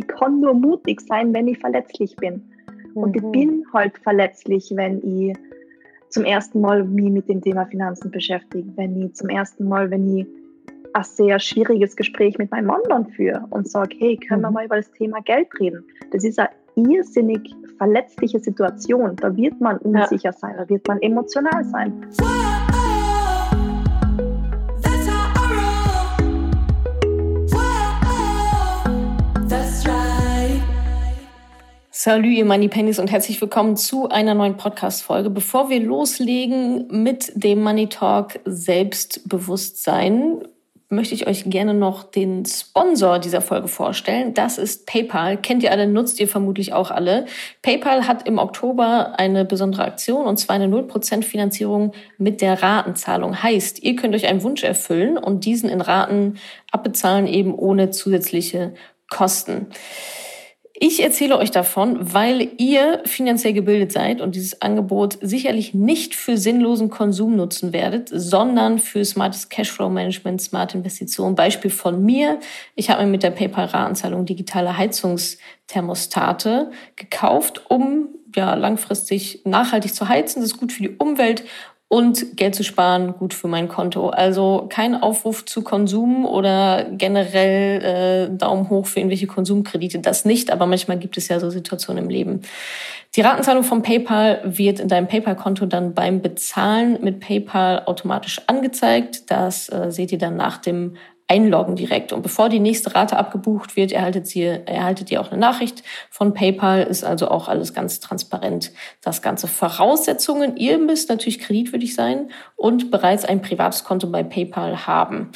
ich kann nur mutig sein, wenn ich verletzlich bin. Mhm. Und ich mhm. bin halt verletzlich, wenn ich zum ersten Mal mich mit dem Thema Finanzen beschäftige, wenn ich zum ersten Mal, wenn ich ein sehr schwieriges Gespräch mit meinem Mann dann führe und sage, hey, können wir mhm. mal über das Thema Geld reden? Das ist eine irrsinnig verletzliche Situation. Da wird man unsicher ja. sein, da wird man emotional sein. Salut, ihr Money Pennies und herzlich willkommen zu einer neuen Podcast-Folge. Bevor wir loslegen mit dem Money Talk Selbstbewusstsein, möchte ich euch gerne noch den Sponsor dieser Folge vorstellen. Das ist PayPal. Kennt ihr alle, nutzt ihr vermutlich auch alle. PayPal hat im Oktober eine besondere Aktion und zwar eine 0% Finanzierung mit der Ratenzahlung. Heißt, ihr könnt euch einen Wunsch erfüllen und diesen in Raten abbezahlen, eben ohne zusätzliche Kosten. Ich erzähle euch davon, weil ihr finanziell gebildet seid und dieses Angebot sicherlich nicht für sinnlosen Konsum nutzen werdet, sondern für smartes Cashflow-Management, smarte Investitionen. Beispiel von mir. Ich habe mir mit der PayPal-Ratenzahlung digitale Heizungsthermostate gekauft, um ja, langfristig nachhaltig zu heizen. Das ist gut für die Umwelt und Geld zu sparen, gut für mein Konto. Also kein Aufruf zu Konsum oder generell äh, Daumen hoch für irgendwelche Konsumkredite. Das nicht, aber manchmal gibt es ja so Situationen im Leben. Die Ratenzahlung vom PayPal wird in deinem PayPal-Konto dann beim Bezahlen mit PayPal automatisch angezeigt. Das äh, seht ihr dann nach dem einloggen direkt. Und bevor die nächste Rate abgebucht wird, erhaltet ihr, erhaltet ihr auch eine Nachricht von PayPal. Ist also auch alles ganz transparent. Das ganze Voraussetzungen. Ihr müsst natürlich kreditwürdig sein und bereits ein privates Konto bei PayPal haben.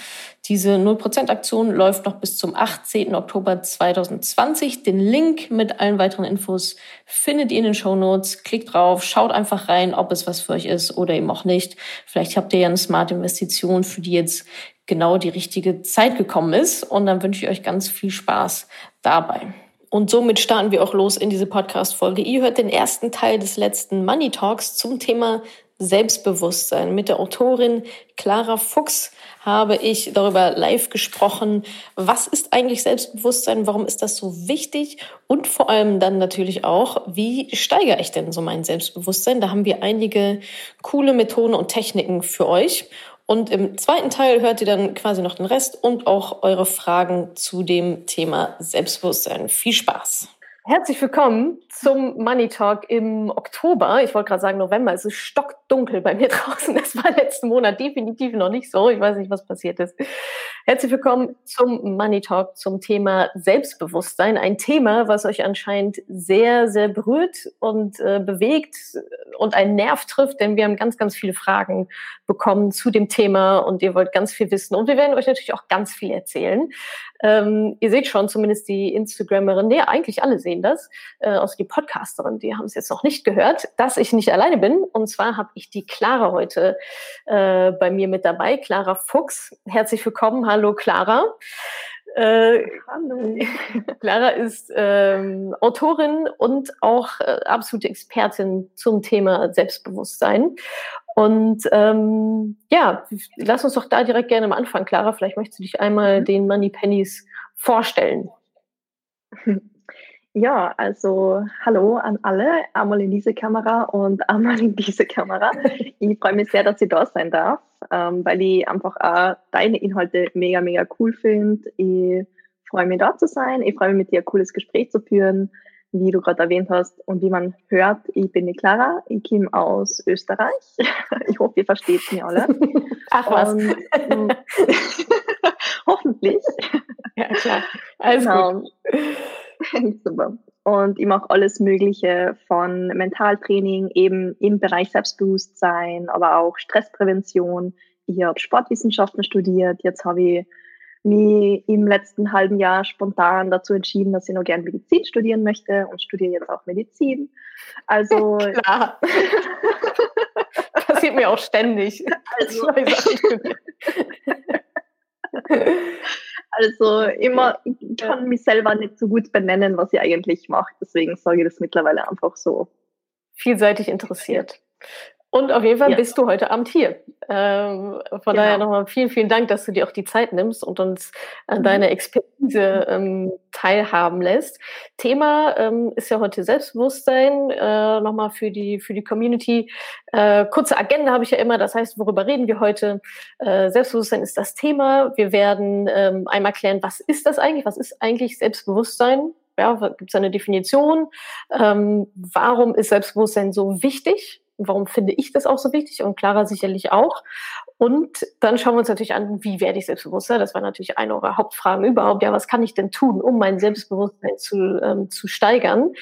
Diese 0% Aktion läuft noch bis zum 18. Oktober 2020. Den Link mit allen weiteren Infos findet ihr in den Show Notes. Klickt drauf, schaut einfach rein, ob es was für euch ist oder eben auch nicht. Vielleicht habt ihr ja eine smarte Investition, für die jetzt genau die richtige Zeit gekommen ist. Und dann wünsche ich euch ganz viel Spaß dabei. Und somit starten wir auch los in diese Podcast-Folge. Ihr hört den ersten Teil des letzten Money Talks zum Thema Selbstbewusstsein. Mit der Autorin Clara Fuchs habe ich darüber live gesprochen. Was ist eigentlich Selbstbewusstsein? Warum ist das so wichtig? Und vor allem dann natürlich auch, wie steigere ich denn so mein Selbstbewusstsein? Da haben wir einige coole Methoden und Techniken für euch. Und im zweiten Teil hört ihr dann quasi noch den Rest und auch eure Fragen zu dem Thema Selbstbewusstsein. Viel Spaß! Herzlich willkommen zum Money Talk im Oktober. Ich wollte gerade sagen November. Es ist stockdunkel bei mir draußen. Das war letzten Monat definitiv noch nicht so. Ich weiß nicht, was passiert ist. Herzlich willkommen zum Money Talk zum Thema Selbstbewusstsein. Ein Thema, was euch anscheinend sehr, sehr berührt und äh, bewegt und einen Nerv trifft, denn wir haben ganz, ganz viele Fragen bekommen zu dem Thema und ihr wollt ganz viel wissen. Und wir werden euch natürlich auch ganz viel erzählen. Ähm, ihr seht schon, zumindest die Instagramerin, nee, eigentlich alle sehen das, äh, außer die Podcasterin, die haben es jetzt noch nicht gehört, dass ich nicht alleine bin. Und zwar habe ich die Clara heute äh, bei mir mit dabei, Clara Fuchs. Herzlich willkommen. Hallo Clara. Äh, Hallo. Clara ist ähm, Autorin und auch äh, absolute Expertin zum Thema Selbstbewusstsein. Und ähm, ja, lass uns doch da direkt gerne am Anfang, Clara. Vielleicht möchtest du dich einmal mhm. den Money Pennies vorstellen. Ja, also hallo an alle, einmal in diese Kamera und einmal in diese Kamera. Ich freue mich sehr, dass ich da sein darf, ähm, weil ich einfach auch deine Inhalte mega, mega cool finde. Ich freue mich da zu sein. Ich freue mich mit dir ein cooles Gespräch zu führen wie du gerade erwähnt hast und wie man hört, ich bin die Clara, ich komme aus Österreich. Ich hoffe, ihr versteht mich alle. Ach was. Und, mm, hoffentlich. Ja, klar. Alles genau. gut. Super. Und ich mache alles Mögliche von Mentaltraining, eben im Bereich Selbstbewusstsein, aber auch Stressprävention. Ich habe Sportwissenschaften studiert, jetzt habe ich mich im letzten halben Jahr spontan dazu entschieden, dass ich noch gern Medizin studieren möchte und studiere jetzt auch Medizin. Also klar. Passiert mir auch ständig. Also, also immer, ich kann mich selber nicht so gut benennen, was ich eigentlich mache. Deswegen sage ich das mittlerweile einfach so. Vielseitig interessiert. Und auf jeden Fall ja. bist du heute Abend hier. Ähm, von genau. daher nochmal vielen, vielen Dank, dass du dir auch die Zeit nimmst und uns an mhm. deiner Expertise ähm, teilhaben lässt. Thema ähm, ist ja heute Selbstbewusstsein. Äh, nochmal für die, für die Community. Äh, kurze Agenda habe ich ja immer. Das heißt, worüber reden wir heute? Äh, Selbstbewusstsein ist das Thema. Wir werden ähm, einmal klären, was ist das eigentlich? Was ist eigentlich Selbstbewusstsein? Ja, gibt es eine Definition? Ähm, warum ist Selbstbewusstsein so wichtig? Warum finde ich das auch so wichtig und Clara sicherlich auch. Und dann schauen wir uns natürlich an, wie werde ich selbstbewusster? Das war natürlich eine unserer Hauptfragen überhaupt. Ja, was kann ich denn tun, um mein Selbstbewusstsein zu, ähm, zu steigern?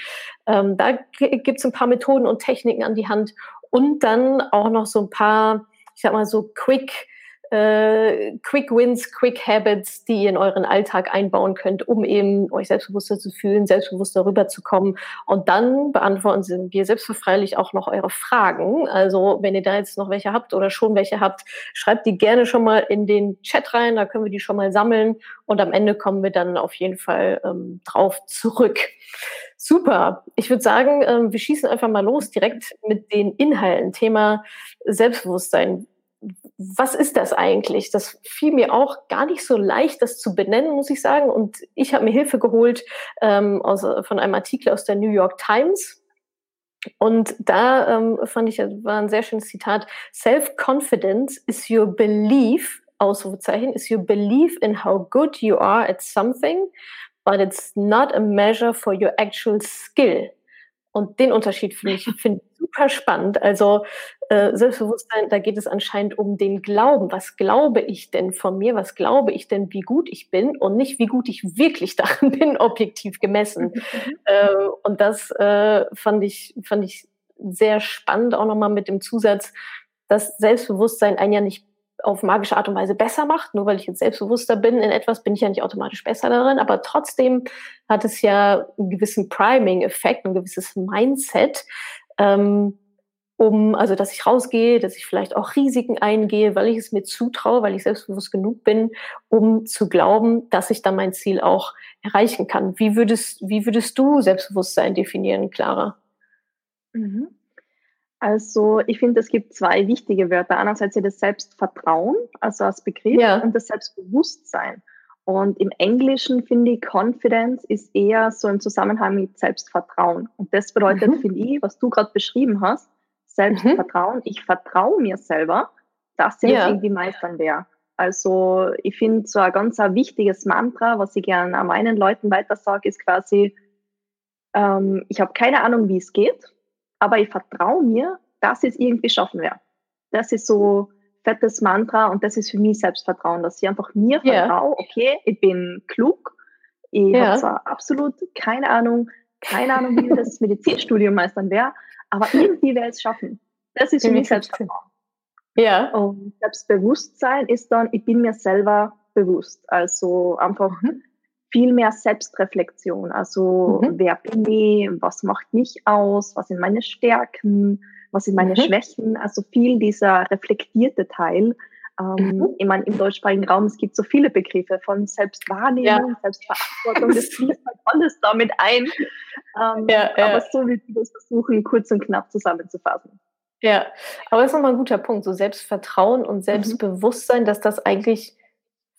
Ähm, da gibt es ein paar Methoden und Techniken an die Hand und dann auch noch so ein paar, ich sag mal so Quick äh, Quick Wins, Quick Habits, die ihr in euren Alltag einbauen könnt, um eben euch selbstbewusster zu fühlen, selbstbewusster rüberzukommen. Und dann beantworten wir selbstverfreilich auch noch eure Fragen. Also wenn ihr da jetzt noch welche habt oder schon welche habt, schreibt die gerne schon mal in den Chat rein, da können wir die schon mal sammeln und am Ende kommen wir dann auf jeden Fall ähm, drauf zurück. Super. Ich würde sagen, ähm, wir schießen einfach mal los direkt mit den Inhalten. Thema Selbstbewusstsein was ist das eigentlich? Das fiel mir auch gar nicht so leicht, das zu benennen, muss ich sagen. Und ich habe mir Hilfe geholt ähm, aus, von einem Artikel aus der New York Times. Und da ähm, fand ich, war ein sehr schönes Zitat. Self-confidence is your belief, Ausrufezeichen, is your belief in how good you are at something, but it's not a measure for your actual skill. Und den Unterschied finde ich find super spannend. Also äh, Selbstbewusstsein, da geht es anscheinend um den Glauben. Was glaube ich denn von mir? Was glaube ich denn, wie gut ich bin? Und nicht, wie gut ich wirklich darin bin, objektiv gemessen. Mhm. Äh, und das äh, fand, ich, fand ich sehr spannend, auch nochmal mit dem Zusatz, dass Selbstbewusstsein einen ja nicht auf magische Art und Weise besser macht. Nur weil ich jetzt selbstbewusster bin in etwas, bin ich ja nicht automatisch besser darin. Aber trotzdem hat es ja einen gewissen Priming-Effekt, ein gewisses Mindset, ähm, um, also dass ich rausgehe, dass ich vielleicht auch Risiken eingehe, weil ich es mir zutraue, weil ich selbstbewusst genug bin, um zu glauben, dass ich dann mein Ziel auch erreichen kann. Wie würdest, wie würdest du Selbstbewusstsein definieren, Clara? Mhm. Also ich finde, es gibt zwei wichtige Wörter. Einerseits das Selbstvertrauen, also als Begriff, ja. und das Selbstbewusstsein. Und im Englischen finde ich, Confidence ist eher so im Zusammenhang mit Selbstvertrauen. Und das bedeutet, mhm. finde ich, was du gerade beschrieben hast, Selbstvertrauen. Mhm. Ich vertraue mir selber, dass ich ja. das irgendwie meistern werde. Also ich finde so ein ganz ein wichtiges Mantra, was ich gerne an meinen Leuten weiter sage, ist quasi, ähm, ich habe keine Ahnung, wie es geht aber ich vertraue mir, dass ich es irgendwie schaffen werde. Das ist so fettes Mantra und das ist für mich Selbstvertrauen, dass ich einfach mir yeah. vertraue, okay, ich bin klug, ich yeah. habe zwar absolut keine Ahnung, keine Ahnung, wie das Medizinstudium meistern wäre, aber irgendwie werde ich es schaffen. Das ist für mich Selbstvertrauen. Ja. Und Selbstbewusstsein ist dann, ich bin mir selber bewusst. Also einfach mhm viel mehr Selbstreflexion. Also mhm. wer bin ich, was macht mich aus, was sind meine Stärken, was sind meine mhm. Schwächen. Also viel dieser reflektierte Teil. Ähm, mhm. Ich meine, im deutschsprachigen Raum, es gibt so viele Begriffe von Selbstwahrnehmung, ja. Selbstverantwortung, das fließt halt alles damit ein. Ähm, ja, ja. Aber so wie wir das versuchen, kurz und knapp zusammenzufassen. Ja, aber das ist nochmal ein guter Punkt, so Selbstvertrauen und mhm. Selbstbewusstsein, dass das eigentlich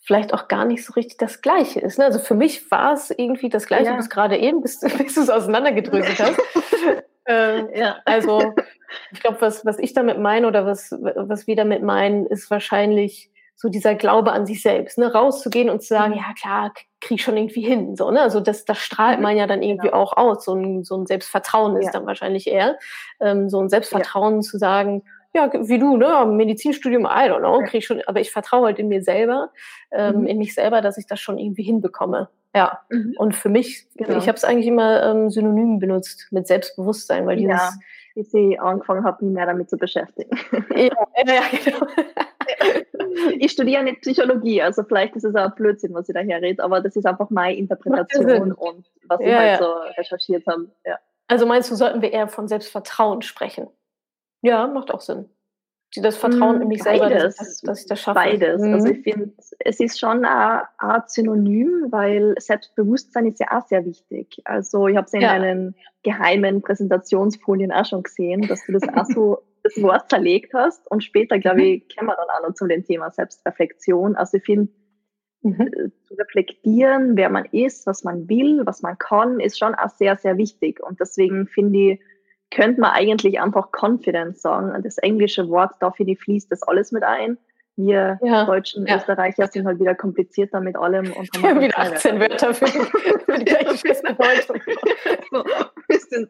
vielleicht auch gar nicht so richtig das Gleiche ist. Ne? Also für mich war es irgendwie das Gleiche ja. bis gerade eben, bis, bis du es auseinandergedröselt hast. ähm, ja. Also ich glaube, was, was ich damit meine oder was, was wir damit meinen, ist wahrscheinlich so dieser Glaube an sich selbst, ne? rauszugehen und zu sagen, mhm. ja klar, krieg schon irgendwie hin. So, ne? Also das, das strahlt mhm. man ja dann irgendwie genau. auch aus. So ein, so ein Selbstvertrauen ist ja. dann wahrscheinlich eher. Ähm, so ein Selbstvertrauen ja. zu sagen, ja, wie du, ne, Medizinstudium, I don't know, krieg schon, aber ich vertraue halt in mir selber, ähm, mhm. in mich selber, dass ich das schon irgendwie hinbekomme. Ja. Mhm. Und für mich, genau. ich habe es eigentlich immer ähm, synonym benutzt mit Selbstbewusstsein, weil dieses. Ja, bis ich angefangen habe, mich mehr damit zu beschäftigen. ja, ja, genau. ich studiere nicht Psychologie, also vielleicht ist es auch Blödsinn, was ich daher rede, aber das ist einfach meine Interpretation und was ja, ich halt ja. so recherchiert habe. Ja. Also meinst du, sollten wir eher von Selbstvertrauen sprechen? Ja, macht auch Sinn. Das Vertrauen in mich selber, dass, dass, dass, ich das schaffe. Beides. Mhm. Also ich finde, es ist schon eine Art Synonym, weil Selbstbewusstsein ist ja auch sehr wichtig. Also ich habe es in ja. deinen geheimen Präsentationsfolien auch schon gesehen, dass du das auch so das Wort zerlegt hast. Und später, glaube mhm. ich, kommen wir dann auch noch zu dem Thema Selbstreflexion. Also ich finde, mhm. Äh, zu reflektieren, wer man ist, was man will, was man kann, ist schon auch sehr, sehr wichtig. Und deswegen finde ich, könnte man eigentlich einfach Confidence sagen. Das englische Wort, da finde ich, fließt das alles mit ein. Wir ja, Deutschen, ja. Österreicher sind halt wieder komplizierter mit allem und haben ja, wieder 18 Wörter für, für die gleiche Bedeutung. so, wir sind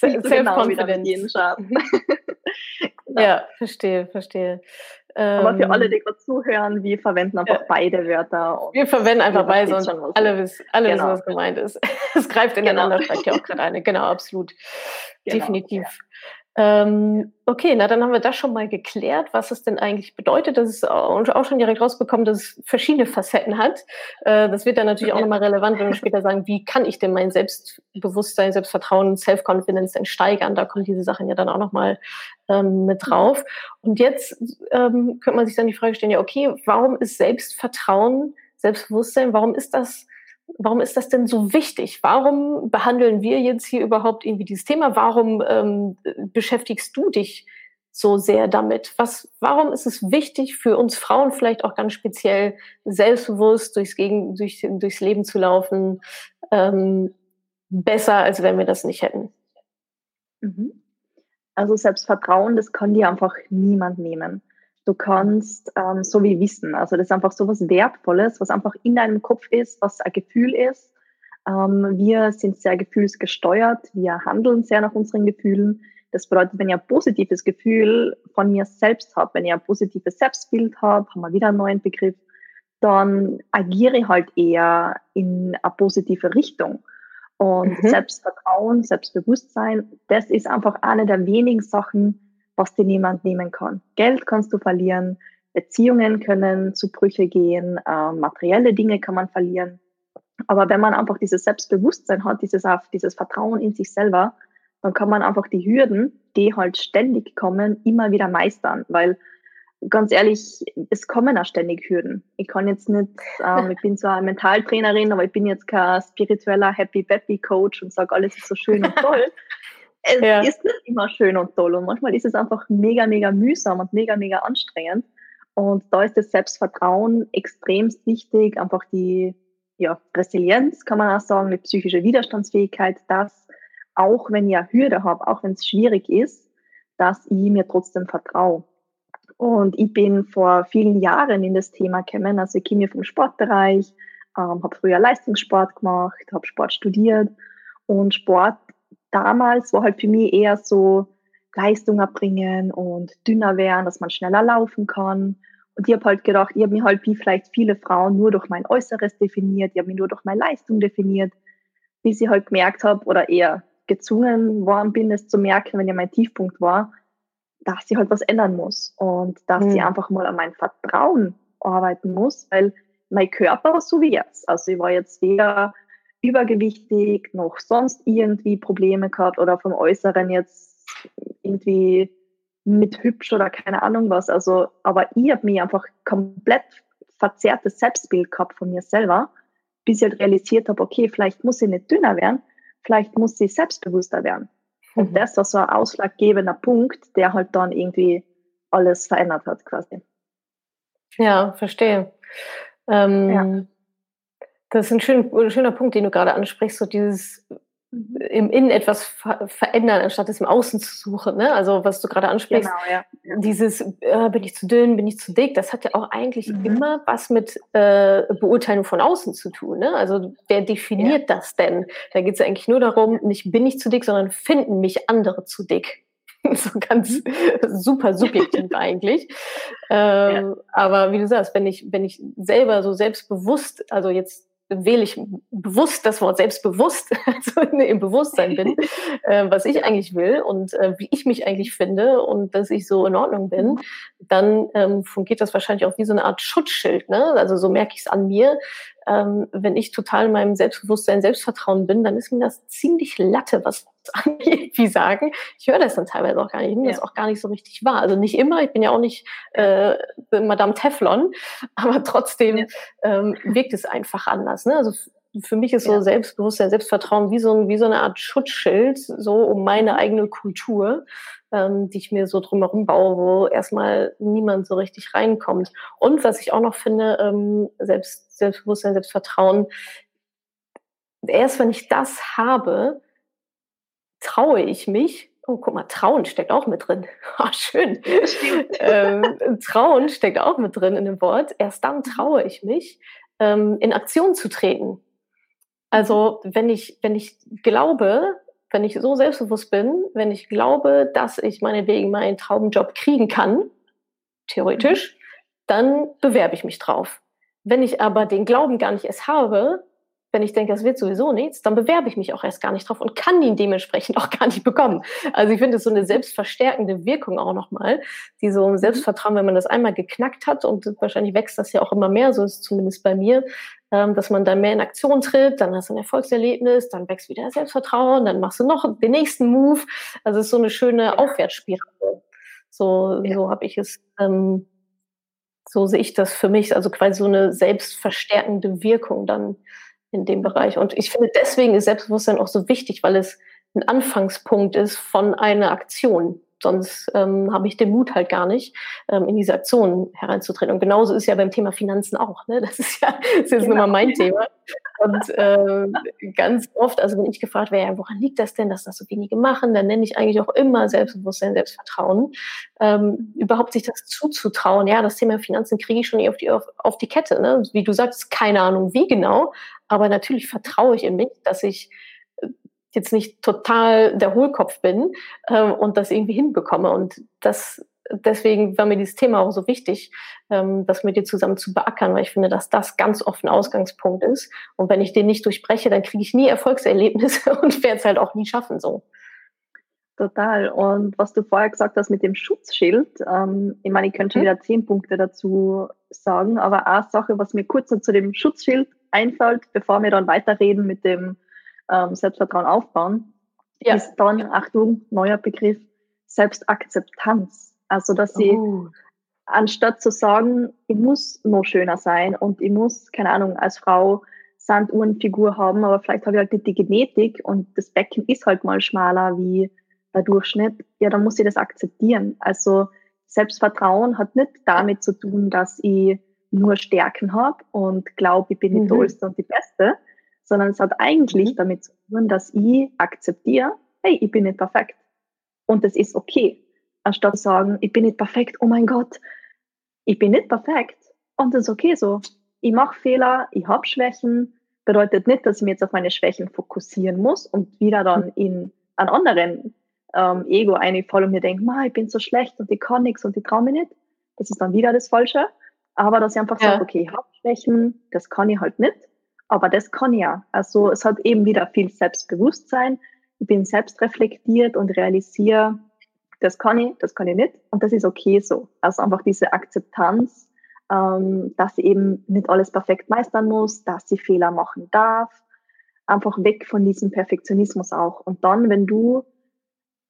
Self-Confidence. Genau. Ja, verstehe, verstehe. Aber für alle, ähm, die gerade zuhören, wir verwenden einfach ja. beide Wörter. Wir verwenden einfach beide und alle, wissen, alle genau. wissen, was gemeint ist. Es greift ineinander, genau. steigt ja auch gerade eine. Genau, absolut. Genau. Definitiv. Ähm, okay, na dann haben wir das schon mal geklärt, was es denn eigentlich bedeutet. Das ist auch schon direkt rausbekommen, dass es verschiedene Facetten hat. Äh, das wird dann natürlich auch nochmal relevant, wenn wir später sagen, wie kann ich denn mein Selbstbewusstsein, Selbstvertrauen, Self-Confidence denn steigern? Da kommen diese Sachen ja dann auch nochmal ähm, mit drauf. Und jetzt ähm, könnte man sich dann die Frage stellen, ja, okay, warum ist Selbstvertrauen, Selbstbewusstsein, warum ist das warum ist das denn so wichtig? Warum behandeln wir jetzt hier überhaupt irgendwie dieses Thema? Warum ähm, beschäftigst du dich so sehr damit? Was, warum ist es wichtig für uns Frauen vielleicht auch ganz speziell selbstbewusst durchs, Gegen, durch, durchs Leben zu laufen? Ähm, besser, als wenn wir das nicht hätten. Mhm. Also Selbstvertrauen, das kann dir einfach niemand nehmen. Du kannst ähm, so wie Wissen, also das ist einfach so was Wertvolles, was einfach in deinem Kopf ist, was ein Gefühl ist. Ähm, wir sind sehr gefühlsgesteuert, wir handeln sehr nach unseren Gefühlen. Das bedeutet, wenn ich ein positives Gefühl von mir selbst habe, wenn ich ein positives Selbstbild habe, haben wir wieder einen neuen Begriff, dann agiere ich halt eher in eine positive Richtung. Und mhm. Selbstvertrauen, Selbstbewusstsein, das ist einfach eine der wenigen Sachen, was dir niemand nehmen kann. Geld kannst du verlieren, Beziehungen können zu Brüche gehen, äh, materielle Dinge kann man verlieren. Aber wenn man einfach dieses Selbstbewusstsein hat, dieses, dieses Vertrauen in sich selber, dann kann man einfach die Hürden, die halt ständig kommen, immer wieder meistern. Weil ganz ehrlich, es kommen auch ständig Hürden. Ich kann jetzt nicht, ähm, ich bin zwar Mentaltrainerin, aber ich bin jetzt kein spiritueller Happy Peppy Coach und sage, alles ist so schön und toll. Es ja. ist nicht immer schön und toll und manchmal ist es einfach mega, mega mühsam und mega, mega anstrengend. Und da ist das Selbstvertrauen extremst wichtig, einfach die ja, Resilienz, kann man auch sagen, die psychische Widerstandsfähigkeit, dass auch wenn ich eine Hürde habe, auch wenn es schwierig ist, dass ich mir trotzdem vertraue. Und ich bin vor vielen Jahren in das Thema gekommen, also ich komme vom Sportbereich, ähm, habe früher Leistungssport gemacht, habe Sport studiert und Sport damals war halt für mich eher so Leistung erbringen und dünner werden, dass man schneller laufen kann. Und ich habe halt gedacht, ich habe mich halt wie vielleicht viele Frauen nur durch mein Äußeres definiert, ich habe mich nur durch meine Leistung definiert, bis ich halt gemerkt habe oder eher gezwungen worden bin, es zu merken, wenn ja mein Tiefpunkt war, dass ich halt was ändern muss und dass mhm. ich einfach mal an mein Vertrauen arbeiten muss, weil mein Körper war so wie jetzt. Also ich war jetzt weder übergewichtig, noch sonst irgendwie Probleme gehabt oder vom Äußeren jetzt irgendwie mit hübsch oder keine Ahnung was. Also, aber ich habe mir einfach komplett verzerrtes Selbstbild gehabt von mir selber, bis ich halt realisiert habe, okay, vielleicht muss ich nicht dünner werden, vielleicht muss ich selbstbewusster werden. Und mhm. das war so ein ausschlaggebender Punkt, der halt dann irgendwie alles verändert hat, quasi. Ja, verstehe. Ähm, ja. Das ist ein, schön, ein schöner Punkt, den du gerade ansprichst, so dieses im Innen etwas ver verändern, anstatt es im Außen zu suchen. Ne? Also was du gerade ansprichst, genau, ja. dieses äh, bin ich zu dünn, bin ich zu dick, das hat ja auch eigentlich mhm. immer was mit äh, Beurteilung von außen zu tun. Ne? Also wer definiert ja. das denn? Da geht es ja eigentlich nur darum, nicht bin ich zu dick, sondern finden mich andere zu dick. so ganz mhm. super subjektiv eigentlich. Ähm, ja. Aber wie du sagst, wenn ich, wenn ich selber so selbstbewusst, also jetzt wähle ich bewusst das Wort selbstbewusst, also im Bewusstsein bin, äh, was ich eigentlich will und äh, wie ich mich eigentlich finde und dass ich so in Ordnung bin, dann ähm, fungiert das wahrscheinlich auch wie so eine Art Schutzschild. Ne? Also so merke ich es an mir, ähm, wenn ich total in meinem Selbstbewusstsein, Selbstvertrauen bin, dann ist mir das ziemlich Latte, was wie sagen. Ich höre das dann teilweise auch gar nicht, ich nehme ja. das auch gar nicht so richtig wahr. Also nicht immer, ich bin ja auch nicht äh, Madame Teflon, aber trotzdem ja. ähm, wirkt es einfach anders. Ne? Also für mich ist so ja. Selbstbewusstsein, Selbstvertrauen wie so, ein, wie so eine Art Schutzschild, so um meine eigene Kultur, ähm, die ich mir so drumherum baue, wo erstmal niemand so richtig reinkommt. Und was ich auch noch finde, ähm, Selbst, Selbstbewusstsein, Selbstvertrauen, erst wenn ich das habe, traue ich mich, Oh, guck mal, Trauen steckt auch mit drin. Oh, schön. Ähm, Trauen steckt auch mit drin in dem Wort. Erst dann traue ich mich, ähm, in Aktion zu treten. Also wenn ich, wenn ich glaube, wenn ich so selbstbewusst bin, wenn ich glaube, dass ich meinetwegen meinen Traumjob kriegen kann, theoretisch, dann bewerbe ich mich drauf. Wenn ich aber den Glauben gar nicht erst habe, wenn ich denke, das wird sowieso nichts, dann bewerbe ich mich auch erst gar nicht drauf und kann ihn dementsprechend auch gar nicht bekommen. Also ich finde es so eine selbstverstärkende Wirkung auch nochmal, die so ein mhm. Selbstvertrauen, wenn man das einmal geknackt hat und wahrscheinlich wächst das ja auch immer mehr, so ist es zumindest bei mir, dass man dann mehr in Aktion tritt, dann hast du ein Erfolgserlebnis, dann wächst wieder Selbstvertrauen, dann machst du noch den nächsten Move. Also es ist so eine schöne ja. Aufwärtsspirale. So, ja. so habe ich es, ähm, so sehe ich das für mich, also quasi so eine selbstverstärkende Wirkung dann in dem Bereich. Und ich finde, deswegen ist Selbstbewusstsein auch so wichtig, weil es ein Anfangspunkt ist von einer Aktion. Sonst ähm, habe ich den Mut halt gar nicht, ähm, in diese Aktion hereinzutreten. Und genauso ist ja beim Thema Finanzen auch. Ne? Das ist ja das ist jetzt genau. immer mein Thema. Und äh, ganz oft, also wenn ich gefragt werde, ja, woran liegt das denn, dass das so wenige machen, dann nenne ich eigentlich auch immer Selbstbewusstsein, Selbstvertrauen. Ähm, überhaupt sich das zuzutrauen, ja, das Thema Finanzen kriege ich schon eh auf die, auf, auf die Kette. Ne? Wie du sagst, keine Ahnung wie genau, aber natürlich vertraue ich in mich, dass ich jetzt nicht total der Hohlkopf bin äh, und das irgendwie hinbekomme. Und das deswegen war mir dieses Thema auch so wichtig, ähm, das mit dir zusammen zu beackern, weil ich finde, dass das ganz oft ein Ausgangspunkt ist. Und wenn ich den nicht durchbreche, dann kriege ich nie Erfolgserlebnisse und werde es halt auch nie schaffen so. Total. Und was du vorher gesagt hast mit dem Schutzschild, ähm, ich meine, ich könnte schon mhm. wieder zehn Punkte dazu sagen, aber eine Sache, was mir kurz noch zu dem Schutzschild einfällt, bevor wir dann weiterreden mit dem ähm, Selbstvertrauen aufbauen, ja. ist dann, Achtung, neuer Begriff, Selbstakzeptanz. Also, dass sie, oh. anstatt zu sagen, ich muss noch schöner sein und ich muss, keine Ahnung, als Frau Sanduhrenfigur haben, aber vielleicht habe ich halt nicht die Genetik und das Becken ist halt mal schmaler wie der Durchschnitt, ja, dann muss ich das akzeptieren. Also Selbstvertrauen hat nicht damit zu tun, dass ich nur Stärken habe und glaube, ich bin die mhm. Tollste und die Beste, sondern es hat eigentlich mhm. damit zu tun, dass ich akzeptiere, hey, ich bin nicht perfekt. Und das ist okay. Anstatt zu sagen, ich bin nicht perfekt, oh mein Gott, ich bin nicht perfekt. Und das ist okay so. Ich mache Fehler, ich habe Schwächen, bedeutet nicht, dass ich mich jetzt auf meine Schwächen fokussieren muss und wieder dann mhm. in einen anderen ähm, Ego einfalle und mir denke, ich bin so schlecht und ich kann nichts und ich traue mich nicht. Das ist dann wieder das Falsche. Aber dass ich einfach ja. sage, okay, ich habe Schwächen, das kann ich halt nicht, aber das kann ja. Also es hat eben wieder viel Selbstbewusstsein. Ich bin selbst reflektiert und realisiere, das kann ich, das kann ich nicht und das ist okay so. Also einfach diese Akzeptanz, ähm, dass ich eben nicht alles perfekt meistern muss, dass ich Fehler machen darf. Einfach weg von diesem Perfektionismus auch. Und dann, wenn du